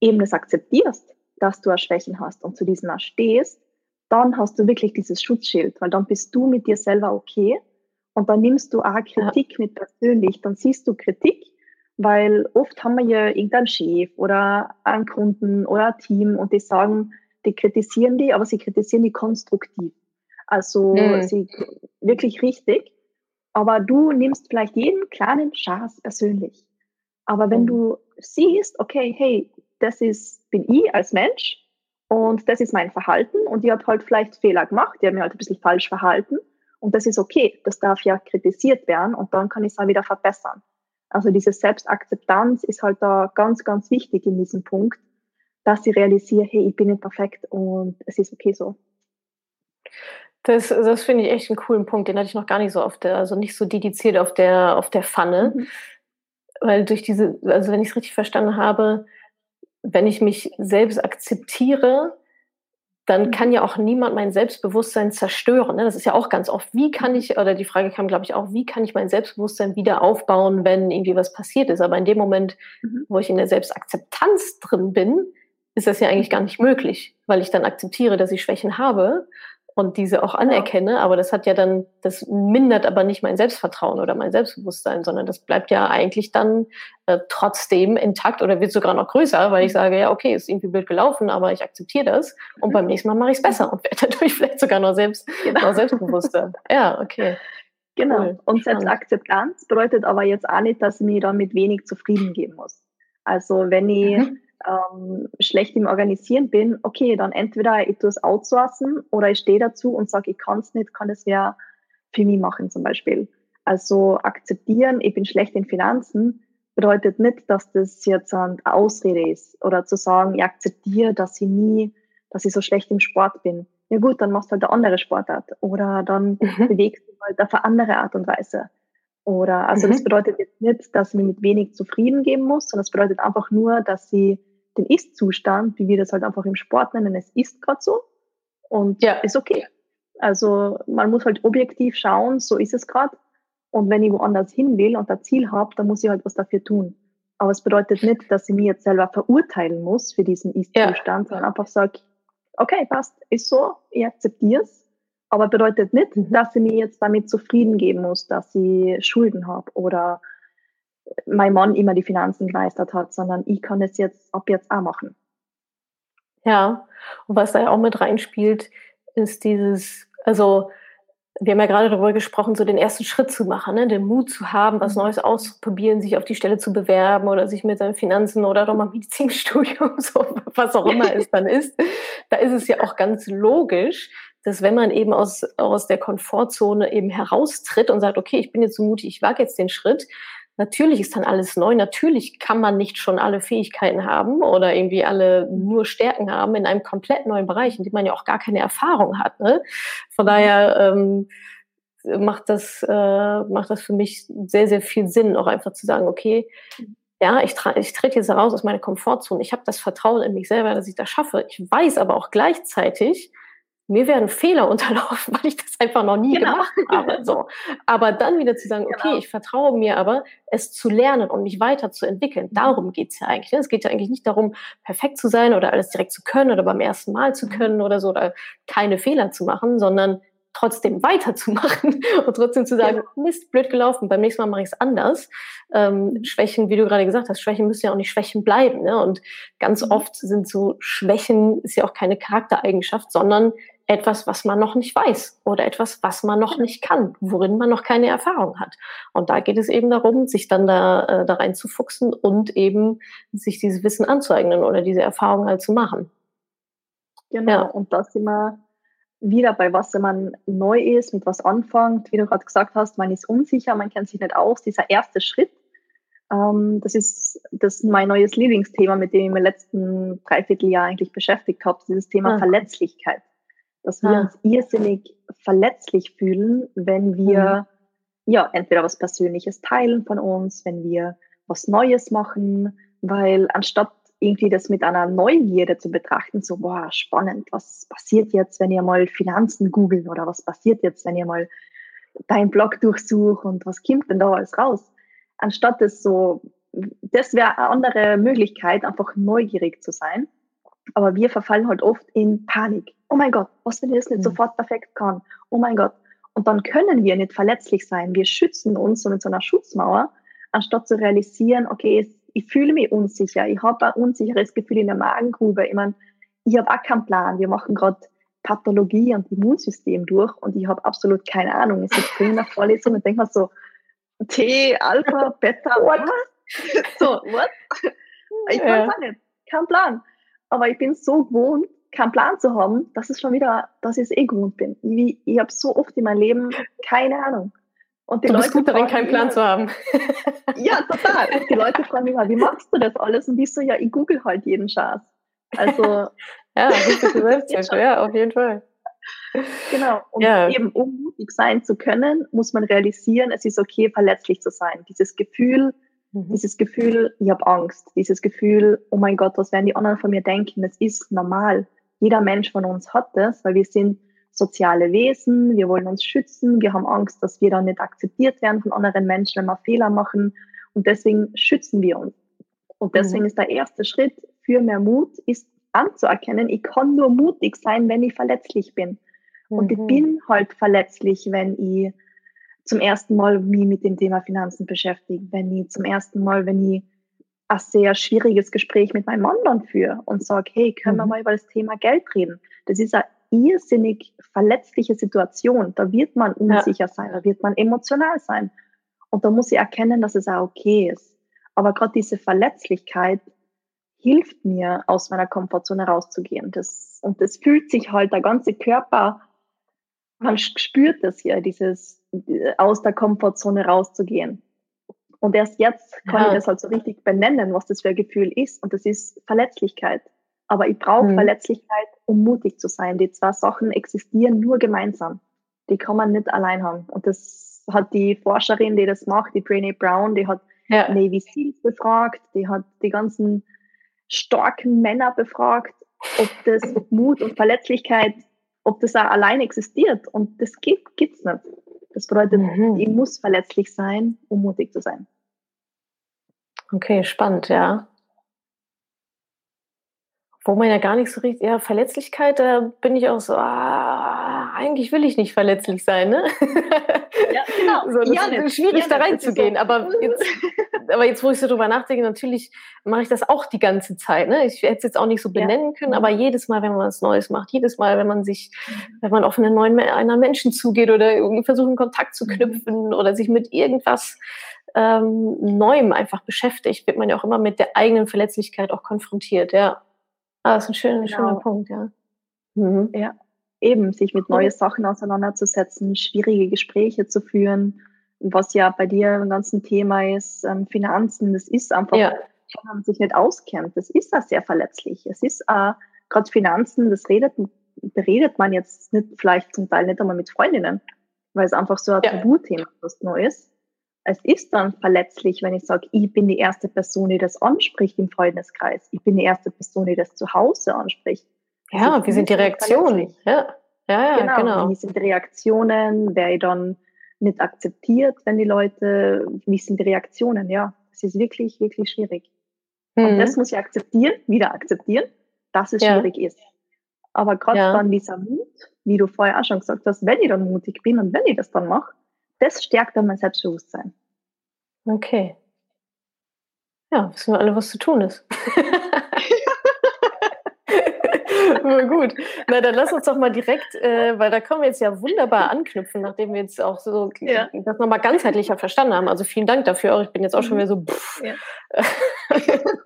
eben das akzeptierst, dass du Schwächen hast und zu diesen auch stehst, dann hast du wirklich dieses Schutzschild, weil dann bist du mit dir selber okay und dann nimmst du auch Kritik ja. mit persönlich. Dann siehst du Kritik, weil oft haben wir ja irgendeinen Chef oder einen Kunden oder ein Team und die sagen, die kritisieren die, aber sie kritisieren die konstruktiv. Also mhm. sie wirklich richtig. Aber du nimmst vielleicht jeden kleinen Schatz persönlich. Aber wenn mhm. du siehst, okay, hey, das ist, bin ich als Mensch und das ist mein Verhalten und ich habe halt vielleicht Fehler gemacht, ich habe mich halt ein bisschen falsch verhalten und das ist okay, das darf ja kritisiert werden und dann kann ich es auch wieder verbessern. Also diese Selbstakzeptanz ist halt da ganz, ganz wichtig in diesem Punkt, dass ich realisiere, hey, ich bin nicht perfekt und es ist okay so. Das, das finde ich echt einen coolen Punkt, den hatte ich noch gar nicht so auf der, also nicht so dediziert auf der, auf der Pfanne. Mhm. Weil durch diese, also wenn ich es richtig verstanden habe, wenn ich mich selbst akzeptiere, dann kann ja auch niemand mein Selbstbewusstsein zerstören. Ne? Das ist ja auch ganz oft, wie kann ich, oder die Frage kam, glaube ich, auch, wie kann ich mein Selbstbewusstsein wieder aufbauen, wenn irgendwie was passiert ist. Aber in dem Moment, mhm. wo ich in der Selbstakzeptanz drin bin, ist das ja eigentlich gar nicht möglich, weil ich dann akzeptiere, dass ich Schwächen habe und diese auch anerkenne, aber das hat ja dann, das mindert aber nicht mein Selbstvertrauen oder mein Selbstbewusstsein, sondern das bleibt ja eigentlich dann äh, trotzdem intakt oder wird sogar noch größer, weil ich sage, ja, okay, ist irgendwie blöd gelaufen, aber ich akzeptiere das und beim nächsten Mal mache ich es besser und werde dadurch vielleicht sogar noch selbst genau. noch selbstbewusster. ja, okay. Genau. Cool. Und Selbstakzeptanz bedeutet aber jetzt auch nicht, dass ich mich da mit wenig zufrieden geben muss. Also wenn ich mhm ähm, schlecht im Organisieren bin, okay, dann entweder ich tue es outsourcen oder ich stehe dazu und sage, ich kann es nicht, kann es ja für mich machen zum Beispiel. Also akzeptieren, ich bin schlecht in Finanzen, bedeutet nicht, dass das jetzt eine Ausrede ist oder zu sagen, ich akzeptiere, dass ich nie, dass ich so schlecht im Sport bin. Ja gut, dann machst du halt eine andere Sportart oder dann mhm. bewegst du halt auf eine andere Art und Weise. Oder, also mhm. das bedeutet jetzt nicht, dass ich mich mit wenig zufrieden geben muss, sondern es bedeutet einfach nur, dass sie den Ist-Zustand, wie wir das halt einfach im Sport nennen, es ist gerade so und ja. ist okay. Also man muss halt objektiv schauen, so ist es gerade. Und wenn ich woanders hin will und ein Ziel habe, dann muss ich halt was dafür tun. Aber es bedeutet nicht, dass ich mich jetzt selber verurteilen muss für diesen Ist-Zustand, ja. sondern einfach sage, okay, passt, ist so, ich akzeptiere es. Aber bedeutet nicht, mhm. dass ich mir jetzt damit zufrieden geben muss, dass ich Schulden habe oder mein Mann immer die Finanzen gemeistert hat, sondern ich kann es jetzt ab jetzt auch machen. Ja, und was da ja auch mit reinspielt, ist dieses, also wir haben ja gerade darüber gesprochen, so den ersten Schritt zu machen, ne? den Mut zu haben, was mhm. Neues auszuprobieren, sich auf die Stelle zu bewerben oder sich mit seinen Finanzen oder doch mal Medizinstudium, so was auch immer es dann ist. Da ist es ja auch ganz logisch, dass wenn man eben aus, aus der Komfortzone eben heraustritt und sagt, okay, ich bin jetzt so mutig, ich wage jetzt den Schritt, Natürlich ist dann alles neu. Natürlich kann man nicht schon alle Fähigkeiten haben oder irgendwie alle nur Stärken haben in einem komplett neuen Bereich, in dem man ja auch gar keine Erfahrung hat. Ne? Von daher ähm, macht das äh, macht das für mich sehr sehr viel Sinn, auch einfach zu sagen, okay, ja, ich, ich trete jetzt raus aus meiner Komfortzone. Ich habe das Vertrauen in mich selber, dass ich das schaffe. Ich weiß aber auch gleichzeitig, mir werden Fehler unterlaufen, weil ich das einfach noch nie genau. gemacht habe. So. Aber dann wieder zu sagen, okay, genau. ich vertraue mir aber, es zu lernen und mich weiterzuentwickeln. Mhm. Darum geht's ja eigentlich. Ne? Es geht ja eigentlich nicht darum, perfekt zu sein oder alles direkt zu können oder beim ersten Mal zu mhm. können oder so oder keine Fehler zu machen, sondern trotzdem weiterzumachen und trotzdem zu sagen, ja. Mist, blöd gelaufen, beim nächsten Mal mache ich es anders. Ähm, mhm. Schwächen, wie du gerade gesagt hast, Schwächen müssen ja auch nicht Schwächen bleiben. Ne? Und ganz oft sind so Schwächen, ist ja auch keine Charaktereigenschaft, sondern etwas, was man noch nicht weiß oder etwas, was man noch nicht kann, worin man noch keine Erfahrung hat. Und da geht es eben darum, sich dann da, äh, da reinzufuchsen und eben sich dieses Wissen anzueignen oder diese Erfahrung halt zu machen. Genau, ja. und da sind wir wieder bei was, wenn man neu ist, mit was anfängt, wie du gerade gesagt hast, man ist unsicher, man kennt sich nicht aus, dieser erste Schritt, ähm, das ist das mein neues Lieblingsthema, mit dem ich im letzten Dreivierteljahr eigentlich beschäftigt habe, dieses Thema ah. Verletzlichkeit dass wir ah. uns irrsinnig verletzlich fühlen, wenn wir mhm. ja entweder was Persönliches teilen von uns, wenn wir was Neues machen, weil anstatt irgendwie das mit einer Neugierde zu betrachten, so, boah, spannend, was passiert jetzt, wenn ihr mal Finanzen googelt oder was passiert jetzt, wenn ihr mal deinen Blog durchsucht und was kommt denn da alles raus? Anstatt das so, das wäre eine andere Möglichkeit, einfach neugierig zu sein aber wir verfallen halt oft in Panik. Oh mein Gott, was wenn ich das nicht mhm. sofort perfekt kann? Oh mein Gott. Und dann können wir nicht verletzlich sein. Wir schützen uns so mit so einer Schutzmauer, anstatt zu realisieren, okay, ich fühle mich unsicher, ich habe ein unsicheres Gefühl in der Magengrube. Ich meine, ich habe auch keinen Plan. Wir machen gerade Pathologie und Immunsystem durch und ich habe absolut keine Ahnung. Ich sitze in der Vorlesung und denke mir so, T, Alpha, Beta, what? so, what? Ich weiß auch nicht. Kein Plan aber ich bin so gewohnt, keinen Plan zu haben, dass es schon wieder, dass ich es eh gewohnt bin. Ich, ich habe so oft in meinem Leben keine Ahnung. Und die du bist Leute gut darin, keinen Plan zu haben. Ja, total. Und die Leute fragen mich mal, wie machst du das alles? Und ich so, ja, ich google halt jeden Schatz. Also. ja, das ja, auf jeden Fall. Genau. Und ja. eben, um mutig sein zu können, muss man realisieren, es ist okay, verletzlich zu sein. Dieses Gefühl, Mhm. Dieses Gefühl, ich habe Angst, dieses Gefühl, oh mein Gott, was werden die anderen von mir denken? Das ist normal. Jeder Mensch von uns hat das, weil wir sind soziale Wesen, wir wollen uns schützen, wir haben Angst, dass wir dann nicht akzeptiert werden von anderen Menschen, wenn wir Fehler machen und deswegen schützen wir uns. Und deswegen mhm. ist der erste Schritt für mehr Mut, ist anzuerkennen, ich kann nur mutig sein, wenn ich verletzlich bin. Und ich mhm. bin halt verletzlich, wenn ich zum ersten Mal mich mit dem Thema Finanzen beschäftige, wenn ich zum ersten Mal, wenn ich ein sehr schwieriges Gespräch mit meinem Mann dann führe und sage, hey, können wir mhm. mal über das Thema Geld reden? Das ist eine irrsinnig verletzliche Situation. Da wird man unsicher ja. sein, da wird man emotional sein. Und da muss ich erkennen, dass es auch okay ist. Aber gerade diese Verletzlichkeit hilft mir, aus meiner Komfortzone rauszugehen. Das, und das fühlt sich halt, der ganze Körper, man spürt das hier, dieses aus der Komfortzone rauszugehen. Und erst jetzt kann ja. ich das halt so richtig benennen, was das für ein Gefühl ist. Und das ist Verletzlichkeit. Aber ich brauche mhm. Verletzlichkeit, um mutig zu sein. Die zwei Sachen existieren nur gemeinsam. Die kann man nicht allein haben. Und das hat die Forscherin, die das macht, die Brené Brown, die hat ja. Navy Seals befragt, die hat die ganzen starken Männer befragt, ob das Mut und Verletzlichkeit, ob das auch allein existiert. Und das gibt es nicht. Das bedeutet, mhm. ich muss verletzlich sein, um mutig zu sein. Okay, spannend, ja wo man ja gar nicht so richtig, ja, Verletzlichkeit, da bin ich auch so, ah, eigentlich will ich nicht verletzlich sein, ne? Ja, genau. so, das ja, ist schwierig, ja, da reinzugehen. So. Aber, jetzt, aber jetzt, wo ich so drüber nachdenke, natürlich mache ich das auch die ganze Zeit. Ne? Ich hätte es jetzt auch nicht so benennen können, aber jedes Mal, wenn man was Neues macht, jedes Mal, wenn man sich, mhm. wenn man auf einen neuen einen Menschen zugeht oder irgendwie versucht, einen Kontakt zu mhm. knüpfen oder sich mit irgendwas ähm, Neuem einfach beschäftigt, wird man ja auch immer mit der eigenen Verletzlichkeit auch konfrontiert, ja. Ah, das ist ein schöner, genau. schöner Punkt, ja. Mhm. Ja, eben, sich mit neuen Sachen auseinanderzusetzen, schwierige Gespräche zu führen, was ja bei dir ein ganzen Thema ist, ähm, Finanzen, das ist einfach, ja. wenn man sich nicht auskennt, das ist auch sehr verletzlich. Es ist äh, gerade Finanzen, das redet, beredet man jetzt nicht, vielleicht zum Teil nicht einmal mit Freundinnen, weil es einfach so ein ja. Tabuthema ist, Neues es ist dann verletzlich, wenn ich sage, ich bin die erste Person, die das anspricht im Freundeskreis. Ich bin die erste Person, die das zu Hause anspricht. Ja, wie sind die Reaktionen? Ja, ja, ja genau. genau. Wie sind die Reaktionen? Wer ich dann nicht akzeptiert, wenn die Leute, wie sind die Reaktionen? Ja, es ist wirklich, wirklich schwierig. Mhm. Und das muss ich akzeptieren, wieder akzeptieren, dass es ja. schwierig ist. Aber gerade ja. dann dieser Mut, wie du vorher auch schon gesagt hast, wenn ich dann mutig bin und wenn ich das dann mache, das stärkt dann mein Selbstbewusstsein. Okay. Ja, wissen wir alle, was zu tun ist. gut. Na, dann lass uns doch mal direkt, äh, weil da können wir jetzt ja wunderbar anknüpfen, nachdem wir jetzt auch so ja. das nochmal ganzheitlicher verstanden haben. Also vielen Dank dafür. Ich bin jetzt auch schon wieder so, pff, ja.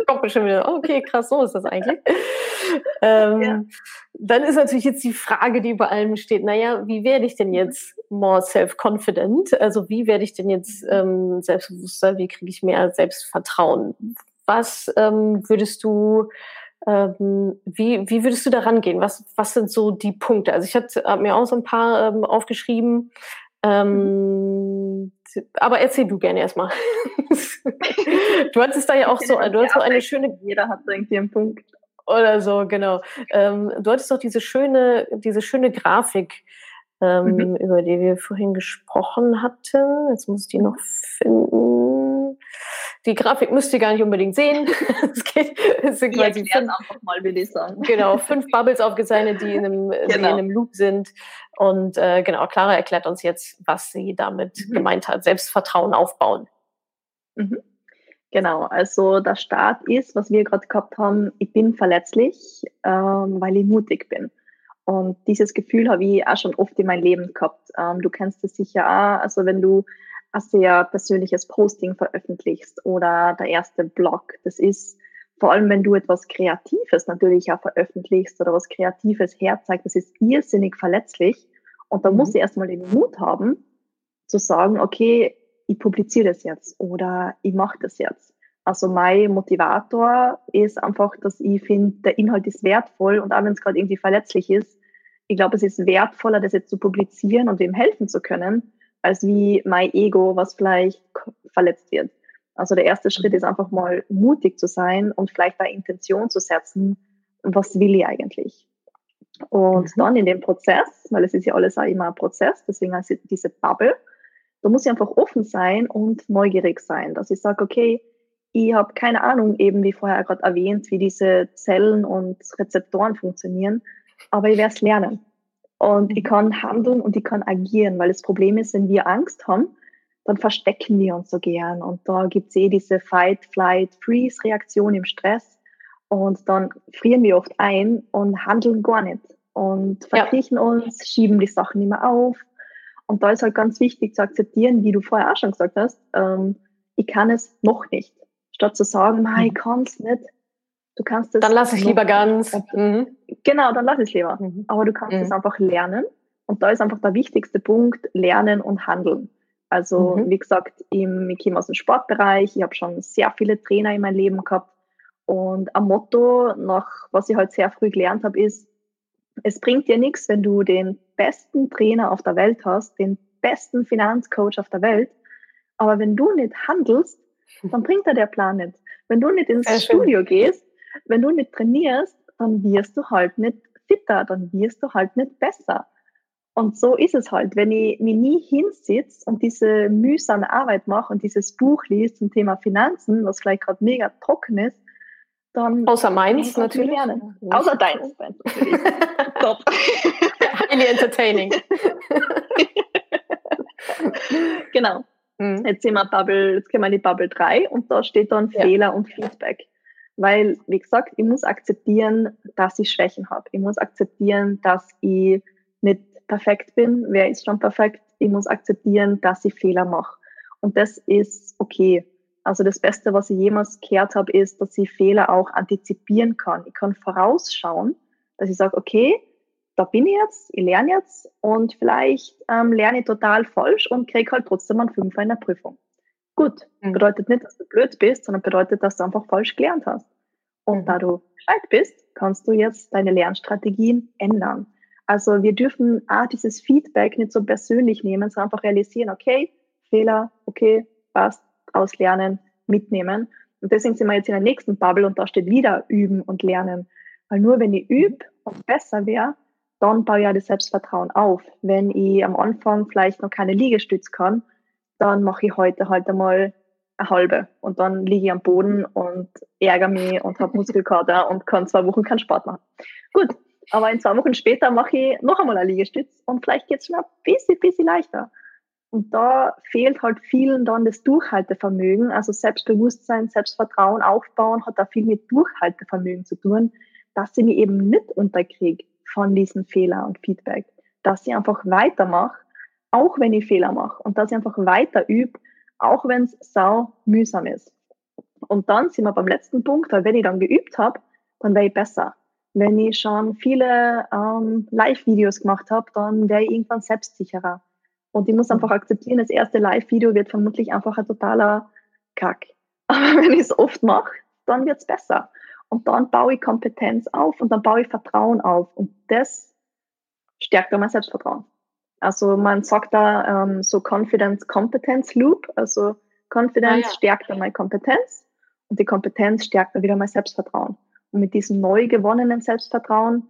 kommt mir schon wieder, okay, krass, so ist das eigentlich. Ähm, ja. Dann ist natürlich jetzt die Frage, die über allem steht, naja, wie werde ich denn jetzt more self-confident? Also wie werde ich denn jetzt ähm, selbstbewusster? Wie kriege ich mehr Selbstvertrauen? Was ähm, würdest du ähm, wie, wie würdest du da rangehen? Was, was sind so die Punkte? Also ich habe hab mir auch so ein paar ähm, aufgeschrieben. Ähm, aber erzähl du gerne erstmal. du hattest da ja auch so, du hast so eine schöne. Jeder hat irgendwie einen Punkt. Oder so, genau. Ähm, du hattest doch diese schöne, diese schöne Grafik, ähm, mhm. über die wir vorhin gesprochen hatten. Jetzt muss ich die noch finden. Die Grafik müsst ihr gar nicht unbedingt sehen. es geht, es sind quasi fünf, einfach mal, will ich sagen. Genau, fünf Bubbles aufgezeichnet, die in einem, genau. die in einem Loop sind. Und äh, genau, Clara erklärt uns jetzt, was sie damit mhm. gemeint hat. Selbstvertrauen aufbauen. Mhm. Genau, also der Start ist, was wir gerade gehabt haben, ich bin verletzlich, ähm, weil ich mutig bin. Und dieses Gefühl habe ich auch schon oft in meinem Leben gehabt. Ähm, du kennst es sicher auch, also wenn du ein sehr persönliches Posting veröffentlichst oder der erste Blog, das ist vor allem, wenn du etwas Kreatives natürlich auch veröffentlichst oder was Kreatives herzeigt, das ist irrsinnig verletzlich. Und da mhm. muss ich erstmal den Mut haben, zu sagen, okay, ich publiziere das jetzt oder ich mache das jetzt. Also mein Motivator ist einfach, dass ich finde, der Inhalt ist wertvoll und auch wenn es gerade irgendwie verletzlich ist, ich glaube, es ist wertvoller, das jetzt zu publizieren und ihm helfen zu können, als wie mein Ego, was vielleicht verletzt wird. Also der erste Schritt ist einfach mal mutig zu sein und vielleicht eine Intention zu setzen, was will ich eigentlich? Und mhm. dann in dem Prozess, weil es ist ja alles auch immer ein Prozess, deswegen heißt diese Bubble, da muss ich einfach offen sein und neugierig sein, dass ich sage, okay, ich habe keine Ahnung, eben wie vorher gerade erwähnt, wie diese Zellen und Rezeptoren funktionieren, aber ich werde es lernen. Und ich kann handeln und ich kann agieren, weil das Problem ist, wenn wir Angst haben, dann verstecken wir uns so gern. Und da gibt es eh diese Fight, Flight, Freeze-Reaktion im Stress. Und dann frieren wir oft ein und handeln gar nicht. Und verkriechen ja. uns, schieben die Sachen immer auf. Und da ist halt ganz wichtig zu akzeptieren, wie du vorher auch schon gesagt hast, ähm, ich kann es noch nicht. Statt zu sagen, mhm. ich kann es nicht. Du kannst es. Dann lasse ich lieber ganz. Mhm. Genau, dann lass es lieber. Mhm. Aber du kannst es mhm. einfach lernen. Und da ist einfach der wichtigste Punkt, lernen und handeln. Also, mhm. wie gesagt, im, ich komme aus dem Sportbereich, ich habe schon sehr viele Trainer in meinem Leben gehabt. Und ein Motto, nach was ich halt sehr früh gelernt habe, ist, es bringt dir nichts, wenn du den besten Trainer auf der Welt hast, den besten Finanzcoach auf der Welt, aber wenn du nicht handelst, dann bringt dir der Plan nicht. Wenn du nicht ins Studio gehst, wenn du nicht trainierst, dann wirst du halt nicht fitter, dann wirst du halt nicht besser. Und so ist es halt. Wenn ich mich nie hinsitze und diese mühsame Arbeit mache und dieses Buch liest zum Thema Finanzen, was vielleicht gerade mega trocken ist, dann. Außer meins natürlich. Lernen. Außer deins. Top. Highly entertaining. genau. Mhm. Jetzt sind wir Bubble, jetzt gehen wir in die Bubble 3 und da steht dann ja. Fehler und Feedback. Weil, wie gesagt, ich muss akzeptieren, dass ich Schwächen habe. Ich muss akzeptieren, dass ich nicht perfekt bin. Wer ist schon perfekt? Ich muss akzeptieren, dass ich Fehler mache. Und das ist okay. Also das Beste, was ich jemals gehört habe, ist, dass ich Fehler auch antizipieren kann. Ich kann vorausschauen, dass ich sage, okay, da bin ich jetzt, ich lerne jetzt und vielleicht ähm, lerne ich total falsch und kriege halt trotzdem einen Fünfer in der Prüfung. Gut, mhm. bedeutet nicht, dass du blöd bist, sondern bedeutet, dass du einfach falsch gelernt hast. Und mhm. da du gescheit bist, kannst du jetzt deine Lernstrategien ändern. Also wir dürfen auch dieses Feedback nicht so persönlich nehmen, sondern einfach realisieren, okay, Fehler, okay, passt, auslernen, mitnehmen. Und deswegen sind wir jetzt in der nächsten Bubble und da steht wieder üben und lernen. Weil nur wenn ich übe und besser wäre, dann baue ich ja das Selbstvertrauen auf. Wenn ich am Anfang vielleicht noch keine Liegestütz kann, dann mache ich heute halt einmal eine halbe und dann liege ich am Boden und ärgere mich und habe Muskelkater und kann zwei Wochen keinen Sport machen. Gut, aber in zwei Wochen später mache ich noch einmal eine Liegestütz und vielleicht geht es schon ein bisschen, bisschen leichter. Und da fehlt halt vielen dann das Durchhaltevermögen, also Selbstbewusstsein, Selbstvertrauen aufbauen, hat da viel mit Durchhaltevermögen zu tun, dass sie mich eben nicht unterkriege von diesen Fehlern und Feedback, dass ich einfach weitermache auch wenn ich Fehler mache und dass ich einfach weiter übe, auch wenn es sau mühsam ist. Und dann sind wir beim letzten Punkt, weil wenn ich dann geübt habe, dann wäre ich besser. Wenn ich schon viele ähm, Live-Videos gemacht habe, dann wäre ich irgendwann selbstsicherer. Und ich muss einfach akzeptieren, das erste Live-Video wird vermutlich einfach ein totaler Kack. Aber wenn ich es oft mache, dann wird es besser. Und dann baue ich Kompetenz auf und dann baue ich Vertrauen auf. Und das stärkt dann mein Selbstvertrauen. Also man sagt da ähm, so Confidence Competence Loop. Also Confidence ah, ja. stärkt dann meine Kompetenz und die Kompetenz stärkt dann wieder mein Selbstvertrauen. Und mit diesem neu gewonnenen Selbstvertrauen,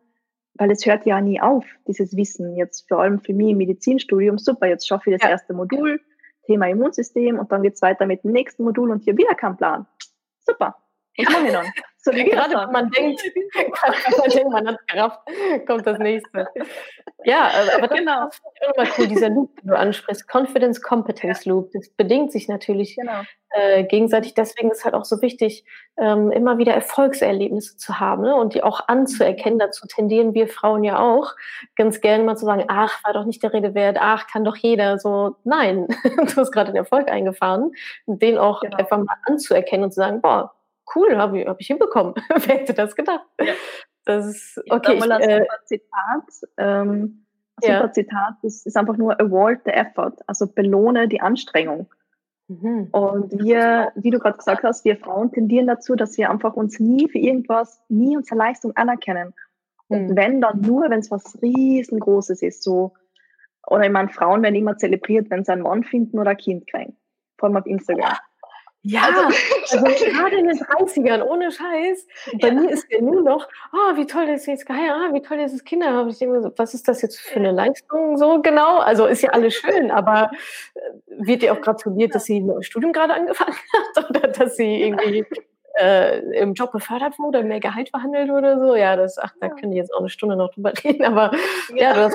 weil es hört ja nie auf, dieses Wissen. Jetzt vor allem für mich im Medizinstudium, super, jetzt schaffe ich das ja. erste Modul, Thema Immunsystem und dann geht es weiter mit dem nächsten Modul und hier wieder kein Plan. Super. Was mache ich dann? So gerade wenn man denkt, man denkt, man hat gerafft, kommt das nächste. Ja, äh, aber das genau. ist immer cool, dieser Loop, den du ansprichst, Confidence Competence Loop, das bedingt sich natürlich genau. äh, gegenseitig. Deswegen ist halt auch so wichtig, ähm, immer wieder Erfolgserlebnisse zu haben ne? und die auch anzuerkennen. Dazu tendieren wir Frauen ja auch ganz gerne mal zu sagen, ach, war doch nicht der Rede wert, ach, kann doch jeder. So, nein, du hast gerade den Erfolg eingefahren, den auch genau. einfach mal anzuerkennen und zu sagen, boah, cool, habe ich, hab ich hinbekommen. Wer hätte das gedacht? Ja. Das ist okay. Ich, mal ein äh, super Zitat. Ähm, ja. super Zitat, das ist einfach nur award the effort, also belohne die Anstrengung. Mhm. Und wir, wie du gerade gesagt hast, wir Frauen tendieren dazu, dass wir einfach uns nie für irgendwas, nie unsere Leistung anerkennen. Und mhm. wenn dann nur, wenn es was riesengroßes ist, so, oder ich meine, Frauen werden immer zelebriert, wenn sie einen Mann finden oder ein Kind kriegen. Vor allem auf Instagram. Ja, also, also gerade in den 30ern, ohne Scheiß. Bei ja. mir ist ja nur noch, oh, wie toll ist jetzt geil, ah, wie toll ist es Kinder haben. Ich denke so, was ist das jetzt für eine Leistung so genau? Also ist ja alles schön, aber äh, wird dir auch gratuliert, dass sie ein Studium gerade angefangen hat oder dass sie irgendwie äh, im Job befördert wurde, mehr Gehalt verhandelt oder so. Ja, das, ach, da kann ich jetzt auch eine Stunde noch drüber reden, aber ja, ja das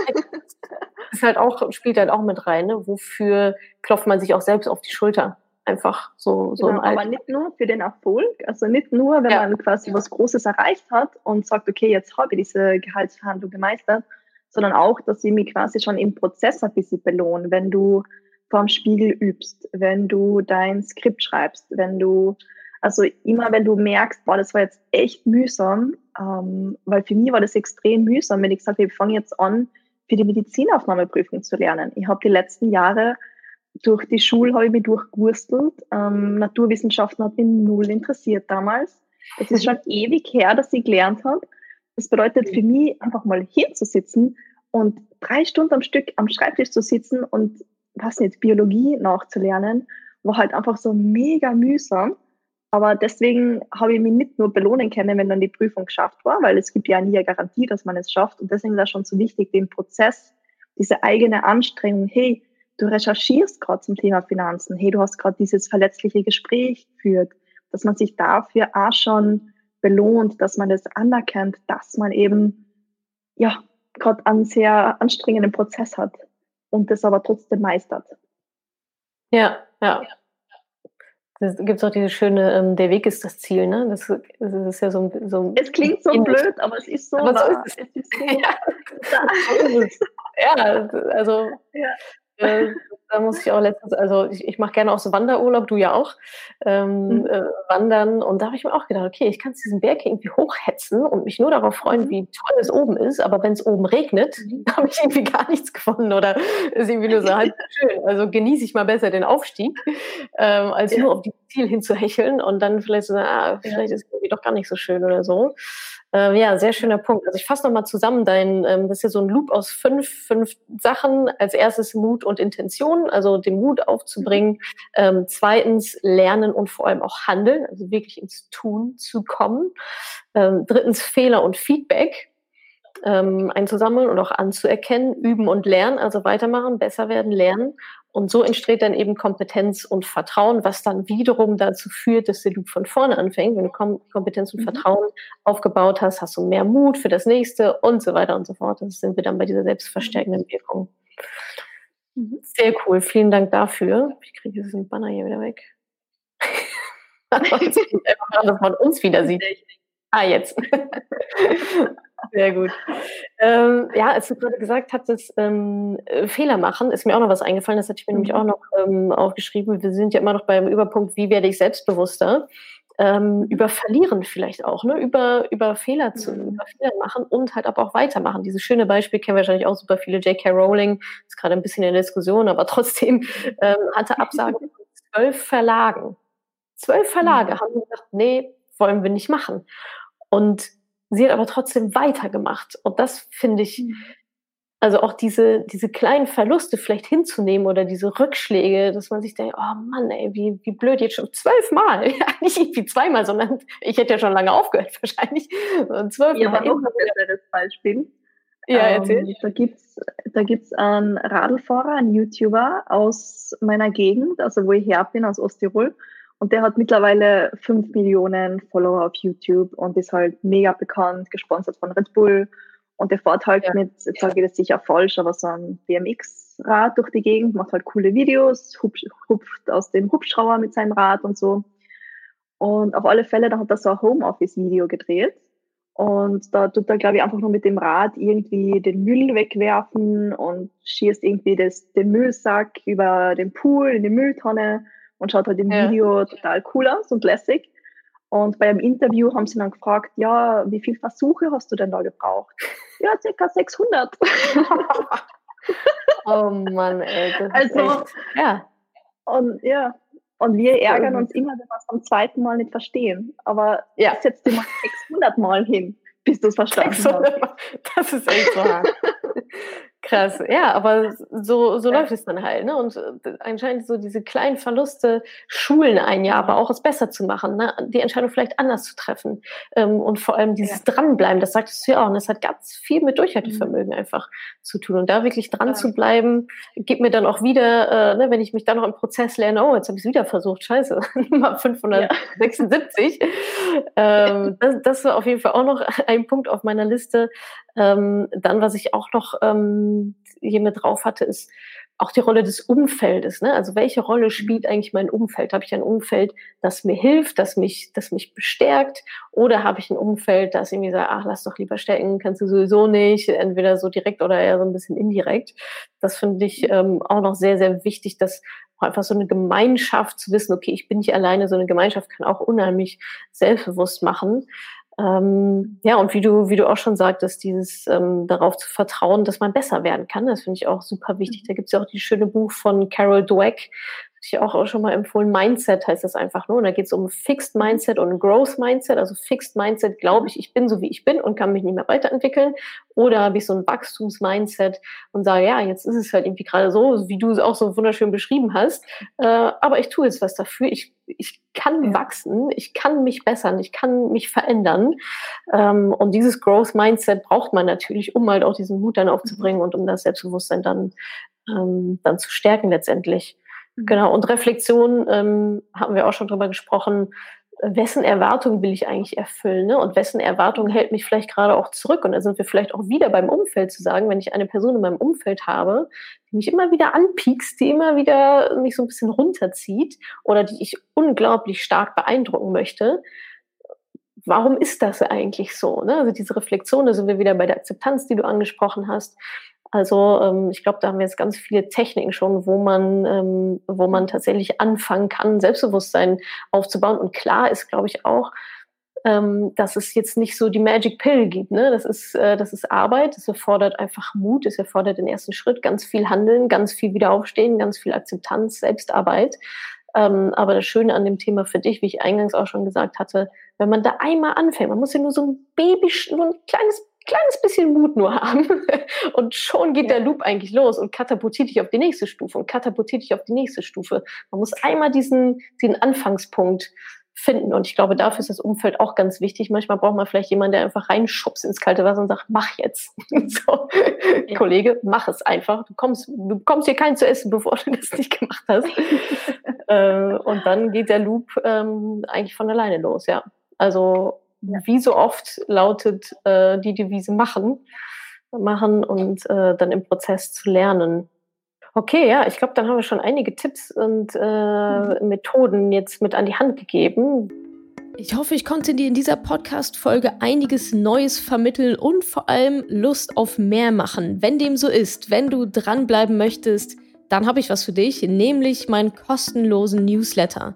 ist halt auch, spielt halt auch mit rein, ne? wofür klopft man sich auch selbst auf die Schulter einfach so, so genau, Aber nicht nur für den Erfolg, also nicht nur, wenn ja. man quasi was Großes erreicht hat und sagt, okay, jetzt habe ich diese Gehaltsverhandlung gemeistert, sondern auch, dass ich mich quasi schon im Prozess ein bisschen belohne, wenn du vorm Spiegel übst, wenn du dein Skript schreibst, wenn du, also immer wenn du merkst, boah, das war jetzt echt mühsam, ähm, weil für mich war das extrem mühsam, wenn ich gesagt habe, ich fange jetzt an, für die Medizinaufnahmeprüfung zu lernen. Ich habe die letzten Jahre durch die Schule habe ich mich durchgewurstelt. Ähm, Naturwissenschaften hat mich null interessiert damals. Es ist schon ewig her, dass ich gelernt habe. Das bedeutet für mich einfach mal hinzusitzen und drei Stunden am Stück am Schreibtisch zu sitzen und was nicht, Biologie nachzulernen, war halt einfach so mega mühsam. Aber deswegen habe ich mich nicht nur belohnen können, wenn dann die Prüfung geschafft war, weil es gibt ja nie eine Garantie, dass man es schafft. Und deswegen ist das schon so wichtig, den Prozess, diese eigene Anstrengung, hey, du recherchierst gerade zum Thema Finanzen, hey, du hast gerade dieses verletzliche Gespräch geführt, dass man sich dafür auch schon belohnt, dass man das anerkennt, dass man eben ja gerade einen sehr anstrengenden Prozess hat und das aber trotzdem meistert. Ja, ja. Es gibt auch diese schöne, ähm, der Weg ist das Ziel, ne? Das, das ist ja so, so Es klingt so blöd, aber es ist so. Aber so ist es. es ist so, ja. ja, also ja. Äh, da muss ich auch letztens, also ich, ich mache gerne auch so Wanderurlaub, du ja auch, ähm, mhm. äh, wandern. Und da habe ich mir auch gedacht, okay, ich kann diesen Berg irgendwie hochhetzen und mich nur darauf freuen, mhm. wie toll es oben ist. Aber wenn es oben regnet, mhm. habe ich irgendwie gar nichts gefunden oder ist irgendwie nur so halt schön. Also genieße ich mal besser den Aufstieg, ähm, als ja. nur auf die Ziel hinzuhecheln und dann vielleicht so, ah, vielleicht ja. ist es irgendwie doch gar nicht so schön oder so. Ähm, ja, sehr schöner Punkt. Also ich fasse nochmal zusammen, dein, ähm, das ist ja so ein Loop aus fünf, fünf Sachen. Als erstes Mut und Intention, also den Mut aufzubringen. Ähm, zweitens Lernen und vor allem auch Handeln, also wirklich ins Tun zu kommen. Ähm, drittens Fehler und Feedback ähm, einzusammeln und auch anzuerkennen, üben und lernen, also weitermachen, besser werden, lernen. Und so entsteht dann eben Kompetenz und Vertrauen, was dann wiederum dazu führt, dass der Loop von vorne anfängt. Wenn du Kom Kompetenz und mhm. Vertrauen aufgebaut hast, hast du mehr Mut für das nächste und so weiter und so fort. Das sind wir dann bei dieser selbstverstärkenden Wirkung. Mhm. Sehr cool. Vielen Dank dafür. Ich kriege diesen Banner hier wieder weg. dass man uns wieder sieht. Ah, jetzt. Sehr gut. Ähm, ja, als du gerade gesagt hattest, ähm, äh, Fehler machen, ist mir auch noch was eingefallen. Das hatte ich mir mhm. nämlich auch noch ähm, aufgeschrieben. Wir sind ja immer noch beim Überpunkt, wie werde ich selbstbewusster? Ähm, über Verlieren vielleicht auch, ne? über, über Fehler zu mhm. über Fehler machen und halt aber auch weitermachen. Dieses schöne Beispiel kennen wahrscheinlich auch super viele. J.K. Rowling ist gerade ein bisschen in der Diskussion, aber trotzdem ähm, hatte Absagen von zwölf Verlagen. Zwölf Verlage mhm. haben gesagt, nee, wollen wir nicht machen. Und Sie hat aber trotzdem weitergemacht. Und das finde ich, mhm. also auch diese, diese kleinen Verluste vielleicht hinzunehmen oder diese Rückschläge, dass man sich denkt, oh Mann, ey, wie, wie blöd jetzt schon zwölfmal. Ja, nicht irgendwie zweimal, sondern ich hätte ja schon lange aufgehört wahrscheinlich. Und zwölfmal. Ja, aber noch ein besseres Beispiel. Ja, erzähl. Ähm, da gibt's da gibt's einen Radlfahrer, einen YouTuber aus meiner Gegend, also wo ich her bin, aus Osttirol. Und der hat mittlerweile fünf Millionen Follower auf YouTube und ist halt mega bekannt, gesponsert von Red Bull. Und der fährt halt ja. mit, jetzt sage ich das sicher falsch, aber so ein BMX-Rad durch die Gegend, macht halt coole Videos, hupft aus dem Hubschrauber mit seinem Rad und so. Und auf alle Fälle, da hat er so ein Homeoffice-Video gedreht. Und da tut er, glaube ich, einfach nur mit dem Rad irgendwie den Müll wegwerfen und schießt irgendwie das, den Müllsack über den Pool in die Mülltonne und schaut halt im ja. Video total cool aus und lässig. Und bei einem Interview haben sie dann gefragt, ja, wie viele Versuche hast du denn da gebraucht? Ja, circa 600. oh Mann, ey. also, ja. Und ja, und wir ärgern uns immer, wenn wir es beim zweiten Mal nicht verstehen. Aber ja. setz dir mal 600 Mal hin, bis du es verstanden hast. Das ist echt so hart. Krass, ja, aber so, so ja. läuft es dann halt. Ne? Und äh, anscheinend so diese kleinen Verluste schulen ein Jahr, aber auch es besser zu machen, ne? die Entscheidung vielleicht anders zu treffen. Ähm, und vor allem dieses ja. Dranbleiben, das sagtest du ja auch, und das hat ganz viel mit Durchhaltevermögen mhm. einfach zu tun. Und da wirklich dran ja. zu bleiben, gibt mir dann auch wieder, äh, ne, wenn ich mich dann noch im Prozess lerne, oh, jetzt habe ich es wieder versucht, scheiße, Nummer 576. ähm, das, das war auf jeden Fall auch noch ein Punkt auf meiner Liste. Ähm, dann, was ich auch noch ähm, hier mit drauf hatte, ist auch die Rolle des Umfeldes. Ne? Also welche Rolle mhm. spielt eigentlich mein Umfeld? Habe ich ein Umfeld, das mir hilft, das mich, das mich bestärkt? Oder habe ich ein Umfeld, das irgendwie sagt, ach, lass doch lieber stecken, kannst du sowieso nicht, entweder so direkt oder eher so ein bisschen indirekt. Das finde ich ähm, auch noch sehr, sehr wichtig, dass einfach so eine Gemeinschaft zu wissen, okay, ich bin nicht alleine, so eine Gemeinschaft kann auch unheimlich selbstbewusst machen. Ähm, ja, und wie du, wie du auch schon sagtest, dieses ähm, darauf zu vertrauen, dass man besser werden kann, das finde ich auch super wichtig. Da gibt es ja auch die schöne Buch von Carol Dweck, ich auch, auch schon mal empfohlen. Mindset heißt das einfach nur. Und da geht es um Fixed Mindset und Growth Mindset. Also Fixed Mindset glaube ich, ich bin so wie ich bin und kann mich nicht mehr weiterentwickeln. Oder habe ich so ein Wachstums-Mindset und sage, ja, jetzt ist es halt irgendwie gerade so, wie du es auch so wunderschön beschrieben hast. Äh, aber ich tue jetzt was dafür. Ich, ich kann ja. wachsen, ich kann mich bessern, ich kann mich verändern. Ähm, und dieses Growth Mindset braucht man natürlich, um halt auch diesen Mut dann aufzubringen mhm. und um das Selbstbewusstsein dann, ähm, dann zu stärken letztendlich. Genau, und Reflexion ähm, haben wir auch schon drüber gesprochen. Wessen Erwartung will ich eigentlich erfüllen? Ne? Und wessen Erwartung hält mich vielleicht gerade auch zurück? Und da sind wir vielleicht auch wieder beim Umfeld zu sagen, wenn ich eine Person in meinem Umfeld habe, die mich immer wieder anpiekst, die immer wieder mich so ein bisschen runterzieht oder die ich unglaublich stark beeindrucken möchte, warum ist das eigentlich so? Ne? Also diese Reflexion, da sind wir wieder bei der Akzeptanz, die du angesprochen hast. Also ähm, ich glaube, da haben wir jetzt ganz viele Techniken schon, wo man, ähm, wo man tatsächlich anfangen kann, Selbstbewusstsein aufzubauen. Und klar ist, glaube ich, auch, ähm, dass es jetzt nicht so die Magic Pill gibt. Ne? Das ist, äh, das ist Arbeit, es erfordert einfach Mut, es erfordert den ersten Schritt, ganz viel Handeln, ganz viel Wiederaufstehen, ganz viel Akzeptanz, Selbstarbeit. Ähm, aber das Schöne an dem Thema für dich, wie ich eingangs auch schon gesagt hatte, wenn man da einmal anfängt, man muss ja nur so ein Baby, nur ein kleines kleines bisschen Mut nur haben und schon geht ja. der Loop eigentlich los und katapultiert dich auf die nächste Stufe und katapultiert dich auf die nächste Stufe. Man muss einmal diesen, diesen Anfangspunkt finden und ich glaube, dafür ist das Umfeld auch ganz wichtig. Manchmal braucht man vielleicht jemanden, der einfach reinschubst ins kalte Wasser und sagt, mach jetzt. so, ja. Kollege, mach es einfach. Du kommst, du kommst hier keinen zu essen, bevor du das nicht gemacht hast. äh, und dann geht der Loop ähm, eigentlich von alleine los, ja. Also wie so oft lautet äh, die Devise machen, machen und äh, dann im Prozess zu lernen. Okay, ja, ich glaube, dann haben wir schon einige Tipps und äh, mhm. Methoden jetzt mit an die Hand gegeben. Ich hoffe, ich konnte dir in dieser Podcast-Folge einiges Neues vermitteln und vor allem Lust auf mehr machen. Wenn dem so ist, wenn du dranbleiben möchtest, dann habe ich was für dich, nämlich meinen kostenlosen Newsletter.